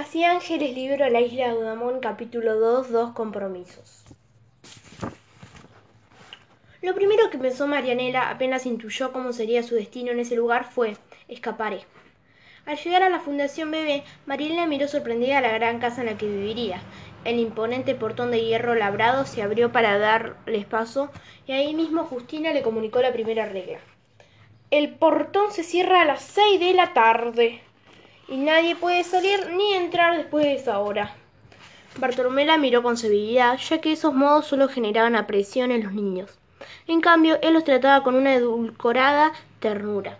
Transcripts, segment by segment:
Casi Ángeles, libro La isla de Udamón, capítulo 2, dos compromisos. Lo primero que pensó Marianela apenas intuyó cómo sería su destino en ese lugar fue escaparé. Al llegar a la Fundación Bebé, Marianela miró sorprendida la gran casa en la que viviría. El imponente portón de hierro labrado se abrió para darles paso y ahí mismo Justina le comunicó la primera regla. El portón se cierra a las seis de la tarde y nadie puede salir ni entrar después de esa hora. Bartolomé la miró con severidad, ya que esos modos solo generaban apresión en los niños. En cambio, él los trataba con una edulcorada ternura.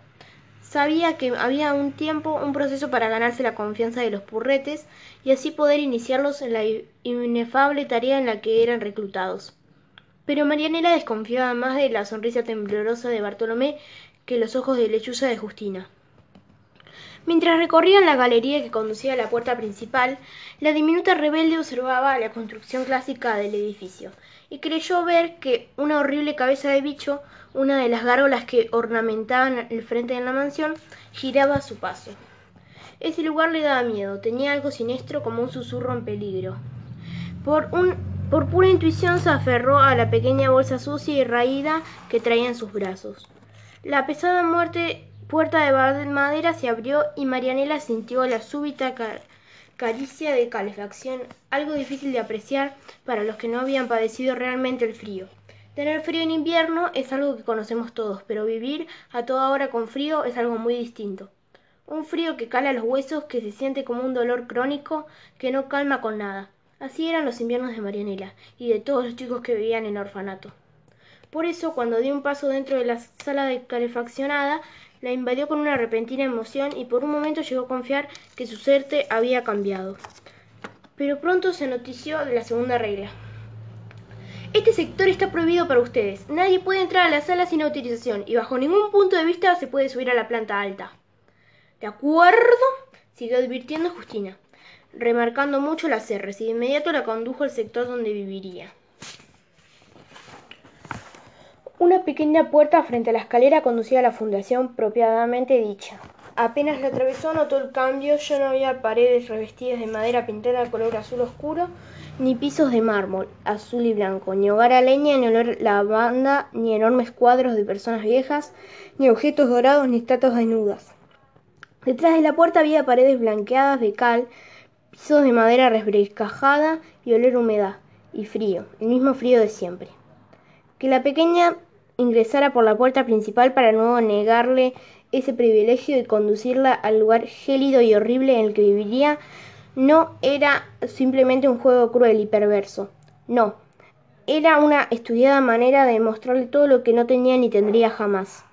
Sabía que había un tiempo, un proceso para ganarse la confianza de los purretes y así poder iniciarlos en la inefable tarea en la que eran reclutados. Pero Marianela desconfiaba más de la sonrisa temblorosa de Bartolomé que los ojos de lechuza de Justina. Mientras recorrían la galería que conducía a la puerta principal, la diminuta rebelde observaba la construcción clásica del edificio y creyó ver que una horrible cabeza de bicho, una de las gárgolas que ornamentaban el frente de la mansión, giraba a su paso. Ese lugar le daba miedo, tenía algo siniestro como un susurro en peligro. Por, por pura intuición se aferró a la pequeña bolsa sucia y raída que traía en sus brazos. La pesada muerte puerta de madera se abrió y Marianela sintió la súbita caricia de calefacción, algo difícil de apreciar para los que no habían padecido realmente el frío. Tener frío en invierno es algo que conocemos todos, pero vivir a toda hora con frío es algo muy distinto. Un frío que cala los huesos, que se siente como un dolor crónico, que no calma con nada. Así eran los inviernos de Marianela y de todos los chicos que vivían en orfanato. Por eso, cuando dio un paso dentro de la sala de calefaccionada, la invadió con una repentina emoción y por un momento llegó a confiar que su suerte había cambiado. Pero pronto se notició de la segunda regla. Este sector está prohibido para ustedes. Nadie puede entrar a la sala sin autorización y bajo ningún punto de vista se puede subir a la planta alta. ¿De acuerdo? siguió advirtiendo Justina, remarcando mucho las R's y de inmediato la condujo al sector donde viviría. Una pequeña puerta frente a la escalera conducía a la fundación propiamente dicha. Apenas la atravesó notó el cambio, ya no había paredes revestidas de madera pintada de color azul oscuro, ni pisos de mármol, azul y blanco, ni hogar a leña, ni olor lavanda, ni enormes cuadros de personas viejas, ni objetos dorados, ni estatuas desnudas. Detrás de la puerta había paredes blanqueadas de cal, pisos de madera resbrecajada y olor humedad y frío, el mismo frío de siempre. Que la pequeña ingresara por la puerta principal para nuevo negarle ese privilegio de conducirla al lugar gélido y horrible en el que viviría, no era simplemente un juego cruel y perverso. No, era una estudiada manera de mostrarle todo lo que no tenía ni tendría jamás.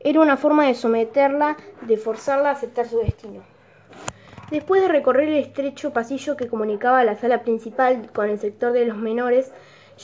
Era una forma de someterla, de forzarla a aceptar su destino. Después de recorrer el estrecho pasillo que comunicaba la sala principal con el sector de los menores,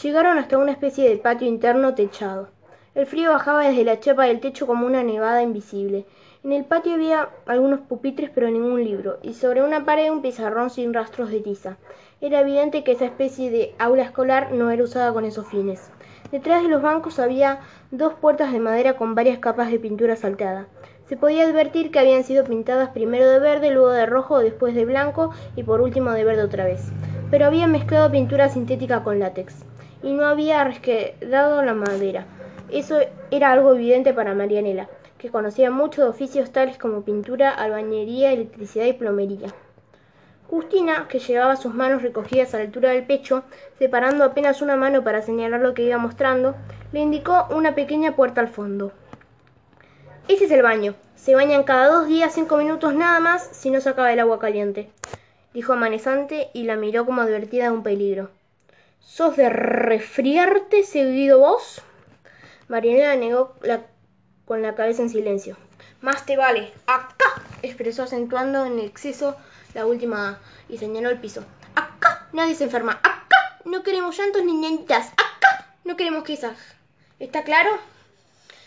llegaron hasta una especie de patio interno techado. El frío bajaba desde la chapa del techo como una nevada invisible. En el patio había algunos pupitres pero ningún libro, y sobre una pared un pizarrón sin rastros de tiza. Era evidente que esa especie de aula escolar no era usada con esos fines. Detrás de los bancos había dos puertas de madera con varias capas de pintura salteada. Se podía advertir que habían sido pintadas primero de verde, luego de rojo, después de blanco y por último de verde otra vez. Pero había mezclado pintura sintética con látex y no había resquedado la madera. Eso era algo evidente para Marianela, que conocía mucho de oficios tales como pintura, albañería, electricidad y plomería. Justina, que llevaba sus manos recogidas a la altura del pecho, separando apenas una mano para señalar lo que iba mostrando, le indicó una pequeña puerta al fondo. Ese es el baño. Se bañan cada dos días cinco minutos nada más si no se acaba el agua caliente, dijo amanezante y la miró como advertida de un peligro. ¿Sos de resfriarte seguido vos? Marianela negó con la cabeza en silencio. Más te vale. Acá, expresó acentuando en exceso la última y señaló el piso. Acá nadie se enferma. Acá no queremos llantos ni. Acá no queremos quizás. ¿Está claro?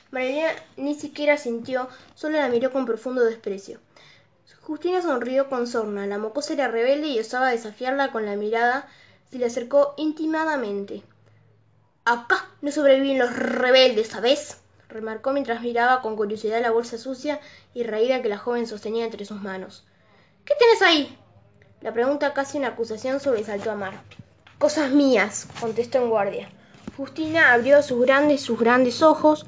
Marianela ni siquiera sintió, solo la miró con profundo desprecio. Justina sonrió con sorna. La mocosa era rebelde y osaba desafiarla con la mirada. Se le acercó intimadamente. Acá no sobreviven los rebeldes, ¿sabes? remarcó mientras miraba con curiosidad la bolsa sucia y raída que la joven sostenía entre sus manos. ¿Qué tienes ahí? La pregunta, casi una acusación, sobresaltó a Mar. Cosas mías, contestó en guardia. Justina abrió sus grandes, sus grandes ojos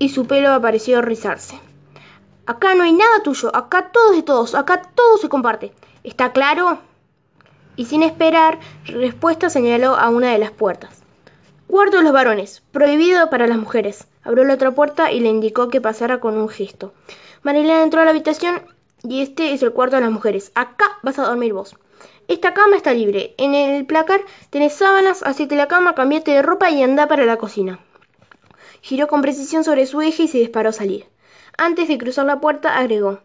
y su pelo pareció rizarse. Acá no hay nada tuyo, acá todo es de todos, acá todo se comparte. ¿Está claro? Y sin esperar respuesta señaló a una de las puertas. Cuarto de los varones, prohibido para las mujeres. Abrió la otra puerta y le indicó que pasara con un gesto. Marilena entró a la habitación y este es el cuarto de las mujeres. Acá vas a dormir vos. Esta cama está libre. En el placar tenés sábanas, hacete la cama, cambiate de ropa y anda para la cocina. Giró con precisión sobre su eje y se disparó a salir. Antes de cruzar la puerta, agregó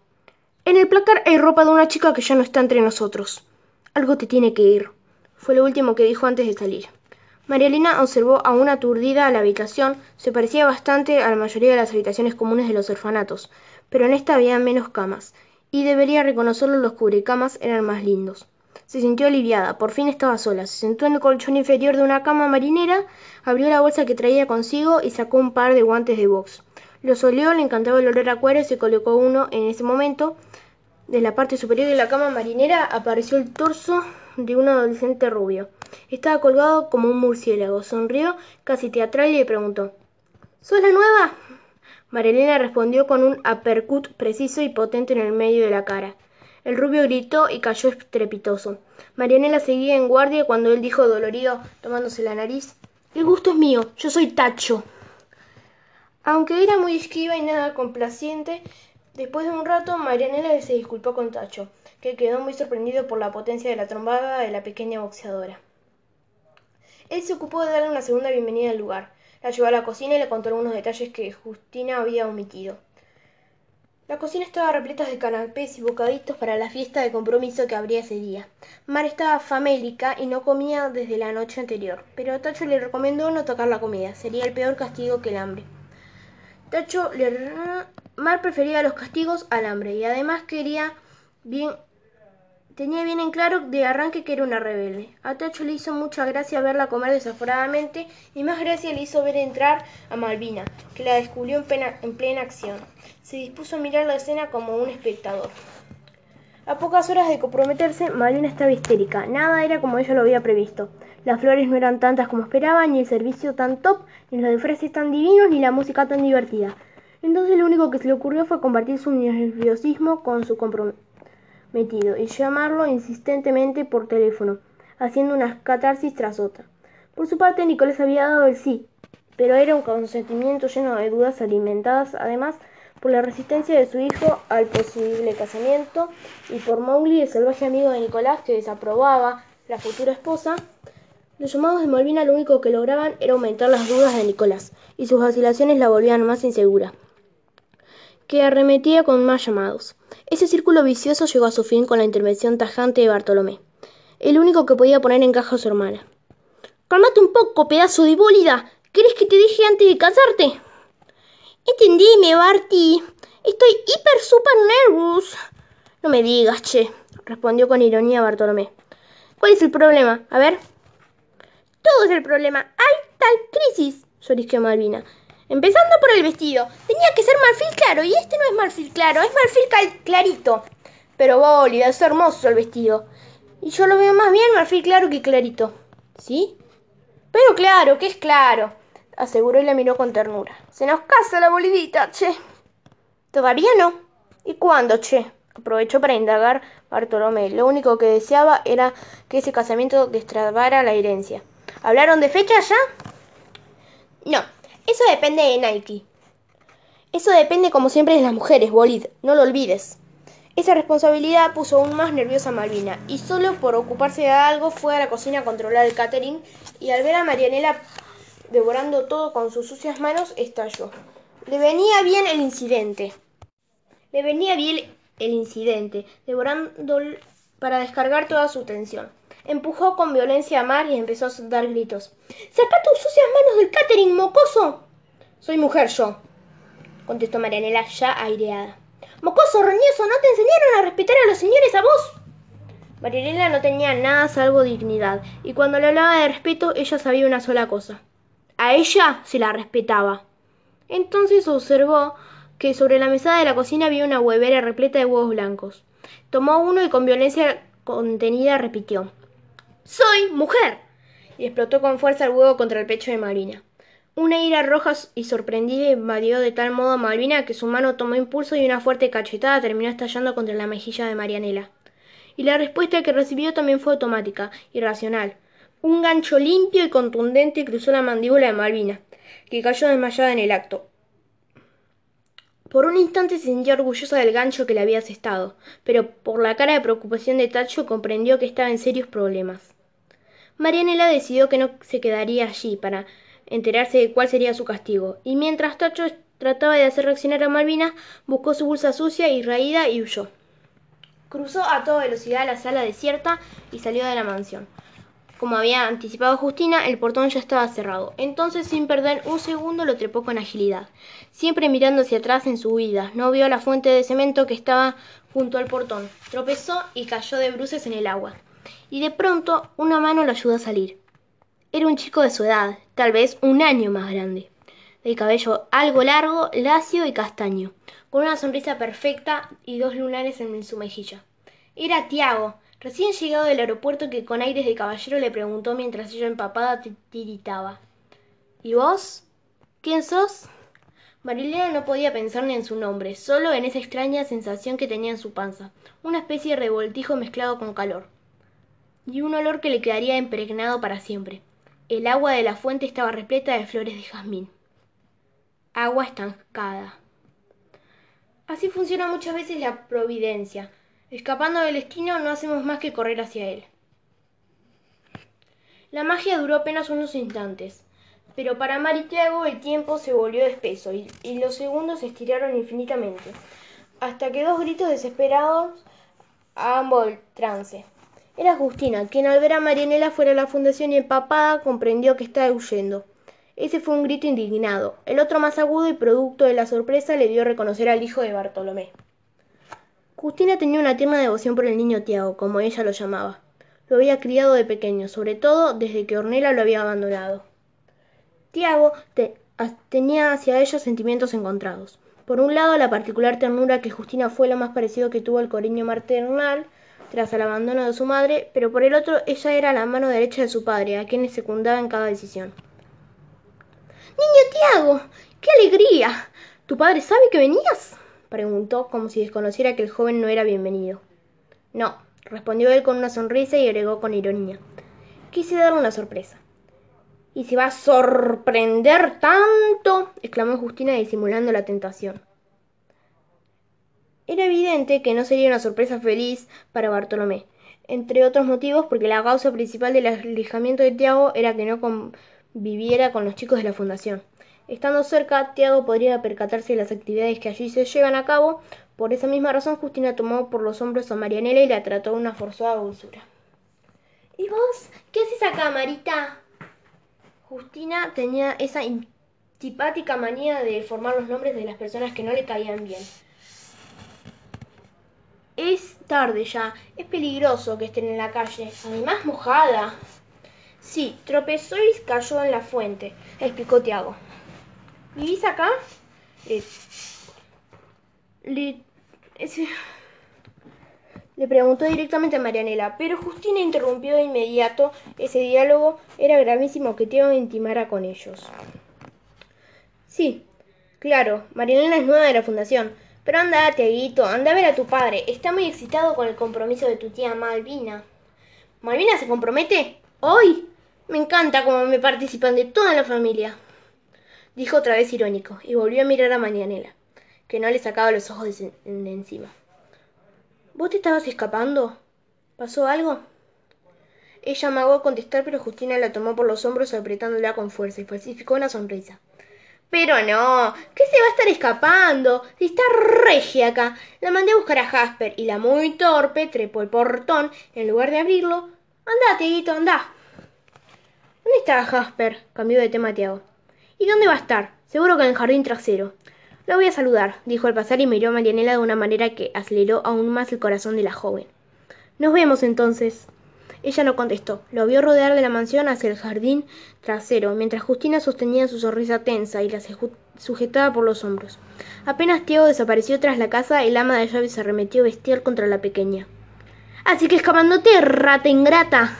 En el placar hay ropa de una chica que ya no está entre nosotros. Algo te tiene que ir. Fue lo último que dijo antes de salir. Marielena observó a una aturdida la habitación. Se parecía bastante a la mayoría de las habitaciones comunes de los orfanatos, pero en esta había menos camas, y debería reconocerlo los cubrecamas eran más lindos. Se sintió aliviada, por fin estaba sola. Se sentó en el colchón inferior de una cama marinera, abrió la bolsa que traía consigo y sacó un par de guantes de box. Los olió, le encantaba el olor a cuero y se colocó uno en ese momento. De la parte superior de la cama marinera apareció el torso de un adolescente rubio. Estaba colgado como un murciélago. Sonrió casi teatral y le preguntó ¿Sos la nueva? Marilena respondió con un uppercut preciso y potente en el medio de la cara. El rubio gritó y cayó estrepitoso. Marianela seguía en guardia cuando él dijo dolorido, tomándose la nariz El gusto es mío, yo soy Tacho. Aunque era muy esquiva y nada complaciente, después de un rato Marianela se disculpó con Tacho, que quedó muy sorprendido por la potencia de la trombada de la pequeña boxeadora. Él se ocupó de darle una segunda bienvenida al lugar. La llevó a la cocina y le contó algunos detalles que Justina había omitido. La cocina estaba repleta de canapés y bocaditos para la fiesta de compromiso que habría ese día. Mar estaba famélica y no comía desde la noche anterior, pero Tacho le recomendó no tocar la comida, sería el peor castigo que el hambre. Tacho le... Mar prefería los castigos al hambre y además quería bien Tenía bien en claro de arranque que era una rebelde. A Tacho le hizo mucha gracia verla comer desaforadamente y más gracia le hizo ver entrar a Malvina, que la descubrió en plena, acción. Se dispuso a mirar la escena como un espectador. A pocas horas de comprometerse, Malvina estaba histérica. Nada era como ella lo había previsto. Las flores no eran tantas como esperaba, ni el servicio tan top, ni los disfraces tan divinos, ni la música tan divertida. Entonces lo único que se le ocurrió fue compartir su nerviosismo con su compromiso y llamarlo insistentemente por teléfono, haciendo una catarsis tras otra. Por su parte, Nicolás había dado el sí, pero era un consentimiento lleno de dudas alimentadas además por la resistencia de su hijo al posible casamiento y por Mowgli, el salvaje amigo de Nicolás que desaprobaba la futura esposa. Los llamados de Malvina lo único que lograban era aumentar las dudas de Nicolás, y sus vacilaciones la volvían más insegura que arremetía con más llamados. Ese círculo vicioso llegó a su fin con la intervención tajante de Bartolomé, el único que podía poner en caja a su hermana. Calmate un poco, pedazo de bólida. ¿Querés que te deje antes de casarte? Entendime, Barty. Estoy hiper super nervous. No me digas, che, respondió con ironía Bartolomé. ¿Cuál es el problema? A ver. Todo es el problema. Hay tal crisis, llorisqueó Malvina. Empezando por el vestido. Tenía que ser marfil claro y este no es marfil claro, es marfil clarito. Pero bólida, es hermoso el vestido. Y yo lo veo más bien marfil claro que clarito. ¿Sí? Pero claro, que es claro, aseguró y la miró con ternura. Se nos casa la bolidita, che. Todavía no. ¿Y cuándo, che? Aprovechó para indagar Bartolomé. Lo único que deseaba era que ese casamiento destrabara la herencia. ¿Hablaron de fecha ya? No, eso depende de Nike. Eso depende como siempre de las mujeres, Bolid, no lo olvides. Esa responsabilidad puso aún más nerviosa a Malvina, y solo por ocuparse de algo fue a la cocina a controlar el catering, y al ver a Marianela devorando todo con sus sucias manos, estalló. Le venía bien el incidente. Le venía bien el incidente, devorando para descargar toda su tensión. Empujó con violencia a Mar y empezó a dar gritos. ¡Saca tus sucias manos del catering, mocoso! Soy mujer yo, contestó Marianela ya aireada. Mocoso, roñoso, ¿no te enseñaron a respetar a los señores a vos? Marianela no tenía nada salvo dignidad, y cuando le hablaba de respeto, ella sabía una sola cosa. A ella se la respetaba. Entonces observó que sobre la mesa de la cocina había una huevera repleta de huevos blancos. Tomó uno y con violencia contenida repitió Soy mujer. y explotó con fuerza el huevo contra el pecho de Malvina. Una ira roja y sorprendida invadió de tal modo a Malvina que su mano tomó impulso y una fuerte cachetada terminó estallando contra la mejilla de Marianela. Y la respuesta que recibió también fue automática, irracional. Un gancho limpio y contundente cruzó la mandíbula de Malvina, que cayó desmayada en el acto. Por un instante se sintió orgullosa del gancho que le había asestado, pero por la cara de preocupación de Tacho comprendió que estaba en serios problemas. Marianela decidió que no se quedaría allí para enterarse de cuál sería su castigo, y mientras Tacho trataba de hacer reaccionar a Malvina, buscó su bolsa sucia y raída y huyó. Cruzó a toda velocidad la sala desierta y salió de la mansión. Como había anticipado Justina, el portón ya estaba cerrado. Entonces, sin perder un segundo, lo trepó con agilidad. Siempre mirando hacia atrás en su huida, no vio la fuente de cemento que estaba junto al portón. Tropezó y cayó de bruces en el agua. Y de pronto, una mano lo ayudó a salir. Era un chico de su edad, tal vez un año más grande, de cabello algo largo, lacio y castaño, con una sonrisa perfecta y dos lunares en su mejilla. Era Tiago, recién llegado del aeropuerto que con aires de caballero le preguntó mientras ella empapada tiritaba. ¿Y vos? ¿Quién sos? Marilena no podía pensar ni en su nombre, solo en esa extraña sensación que tenía en su panza, una especie de revoltijo mezclado con calor, y un olor que le quedaría impregnado para siempre. El agua de la fuente estaba repleta de flores de jazmín. Agua estancada. Así funciona muchas veces la providencia. Escapando del destino no hacemos más que correr hacia él. La magia duró apenas unos instantes, pero para Maritiago el tiempo se volvió espeso y, los segundos se estiraron infinitamente, hasta que dos gritos desesperados ambos el trance. Era Justina, quien al ver a Marianela fuera de la fundación y empapada comprendió que estaba huyendo. Ese fue un grito indignado. El otro más agudo y producto de la sorpresa le dio reconocer al hijo de Bartolomé. Justina tenía una tierna devoción por el niño Tiago, como ella lo llamaba. Lo había criado de pequeño, sobre todo desde que Ornella lo había abandonado. Tiago tenía hacia ella sentimientos encontrados. Por un lado, la particular ternura que Justina fue lo más parecido que tuvo al cariño maternal, tras el abandono de su madre, pero por el otro ella era la mano derecha de su padre, a quien secundaba en cada decisión. Niño Tiago, qué alegría. ¿Tu padre sabe que venías? preguntó, como si desconociera que el joven no era bienvenido. No, respondió él con una sonrisa y agregó con ironía. Quise darle una sorpresa. ¿Y se va a sorprender tanto? exclamó Justina disimulando la tentación. Era evidente que no sería una sorpresa feliz para Bartolomé, entre otros motivos porque la causa principal del alejamiento de Tiago era que no conviviera con los chicos de la fundación. Estando cerca, Tiago podría percatarse de las actividades que allí se llevan a cabo. Por esa misma razón, Justina tomó por los hombros a Marianela y la trató con una forzada dulzura. ¿Y vos? ¿Qué haces acá, Marita? Justina tenía esa antipática manía de formar los nombres de las personas que no le caían bien. Es tarde ya. Es peligroso que estén en la calle. Además mojada. Sí, tropezó y cayó en la fuente, explicó Tiago. ¿Vivís acá? Eh, le, le preguntó directamente a Marianela, pero Justina interrumpió de inmediato ese diálogo. Era gravísimo que Tiago intimara con ellos. Sí, claro, Marianela es nueva de la fundación. Pero anda, Tiaguito, anda a ver a tu padre. Está muy excitado con el compromiso de tu tía Malvina. ¿Malvina se compromete? ¿Hoy? Me encanta cómo me participan de toda la familia. Dijo otra vez irónico, y volvió a mirar a Marianela, que no le sacaba los ojos de, encima. ¿Vos te estabas escapando? ¿Pasó algo? Ella amagó contestar, pero Justina la tomó por los hombros apretándola con fuerza y falsificó una sonrisa. Pero no, ¿qué se va a estar escapando? Si está regia acá. La mandé a buscar a Jasper y la muy torpe trepó el portón en lugar de abrirlo. Andá, Tiguito, anda. ¿Dónde está Jasper? Cambió de tema Tiago. ¿Y dónde va a estar? Seguro que en el jardín trasero. Lo voy a saludar, dijo al pasar y miró a Marianela de una manera que aceleró aún más el corazón de la joven. Nos vemos entonces. Ella no contestó. Lo vio rodear de la mansión hacia el jardín trasero, mientras Justina sostenía su sonrisa tensa y la sujetaba por los hombros. Apenas Tiago desapareció tras la casa, el ama de llaves se arremetió bestial contra la pequeña. Así que escapándote, rata ingrata.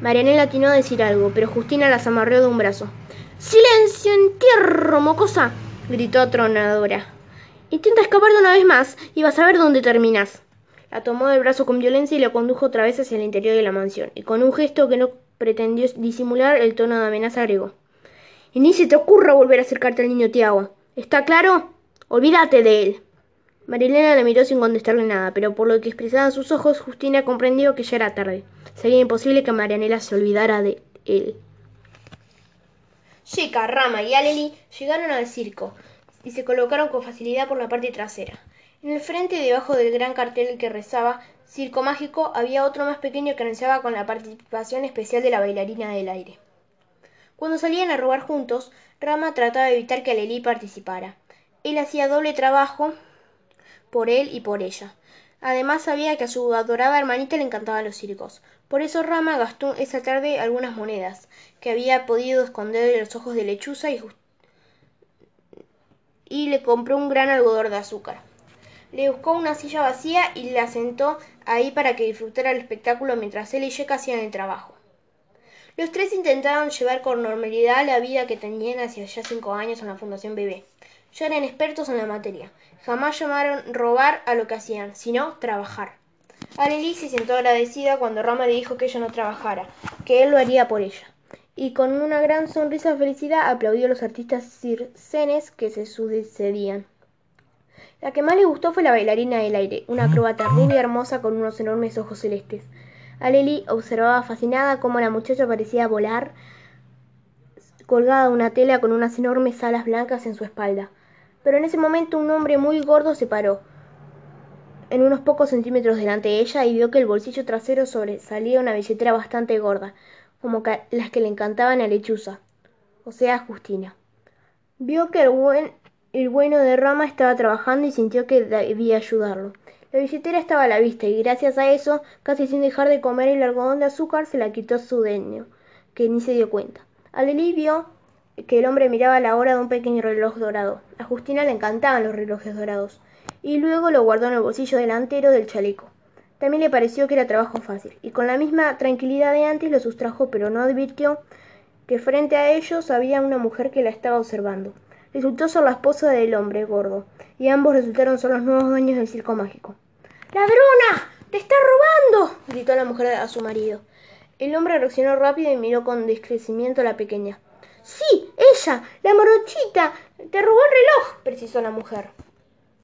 Marianela atinó a decir algo, pero Justina las amarreó de un brazo. ¡Silencio, entierro, mocosa! gritó atronadora. Intenta escapar de una vez más y vas a ver dónde terminas. La tomó del brazo con violencia y la condujo otra vez hacia el interior de la mansión, y con un gesto que no pretendió disimular el tono de amenaza agregó. Y ni se te ocurra volver a acercarte al niño Tiago. ¿Está claro? Olvídate de él. Marilena le miró sin contestarle nada, pero por lo que expresaban sus ojos, Justina comprendió que ya era tarde. Sería imposible que Marianela se olvidara de él. Chica, Rama y Aleli llegaron al circo y se colocaron con facilidad por la parte trasera. En el frente, debajo del gran cartel que rezaba Circo Mágico, había otro más pequeño que anunciaba con la participación especial de la bailarina del aire. Cuando salían a robar juntos, Rama trataba de evitar que Aleli participara. Él hacía doble trabajo por él y por ella. Además sabía que a su adorada hermanita le encantaban los circos. Por eso Rama gastó esa tarde algunas monedas, que había podido esconder de los ojos de lechuza y, y le compró un gran algodón de azúcar. Le buscó una silla vacía y la sentó ahí para que disfrutara el espectáculo mientras él y Yeka hacían el trabajo. Los tres intentaron llevar con normalidad la vida que tenían hacia ya cinco años en la Fundación Bebé. Ya eran expertos en la materia. Jamás llamaron robar a lo que hacían, sino trabajar. Aleli se sentó agradecida cuando Rama le dijo que ella no trabajara, que él lo haría por ella. Y con una gran sonrisa de felicidad aplaudió a los artistas circenes que se sucedían. La que más le gustó fue la bailarina del aire, una acróbata rubia y hermosa con unos enormes ojos celestes. Aleli observaba fascinada cómo la muchacha parecía volar colgada de una tela con unas enormes alas blancas en su espalda pero en ese momento un hombre muy gordo se paró en unos pocos centímetros delante de ella y vio que el bolsillo trasero sobresalía una billetera bastante gorda, como las que le encantaban a Lechuza, o sea, Justina. Vio que el, buen, el bueno de Rama estaba trabajando y sintió que debía ayudarlo. La billetera estaba a la vista y gracias a eso, casi sin dejar de comer el algodón de azúcar, se la quitó su dueño, que ni se dio cuenta. Aleli vio que el hombre miraba la hora de un pequeño reloj dorado. A Justina le encantaban los relojes dorados, y luego lo guardó en el bolsillo delantero del chaleco. También le pareció que era trabajo fácil, y con la misma tranquilidad de antes lo sustrajo, pero no advirtió que frente a ellos había una mujer que la estaba observando. Resultó ser la esposa del hombre gordo, y ambos resultaron ser los nuevos dueños del circo mágico. ¡Ladrona! ¡Te está robando! gritó la mujer a su marido. El hombre reaccionó rápido y miró con descrecimiento a la pequeña. Sí, ella, la morochita. Te robó el reloj, precisó la mujer.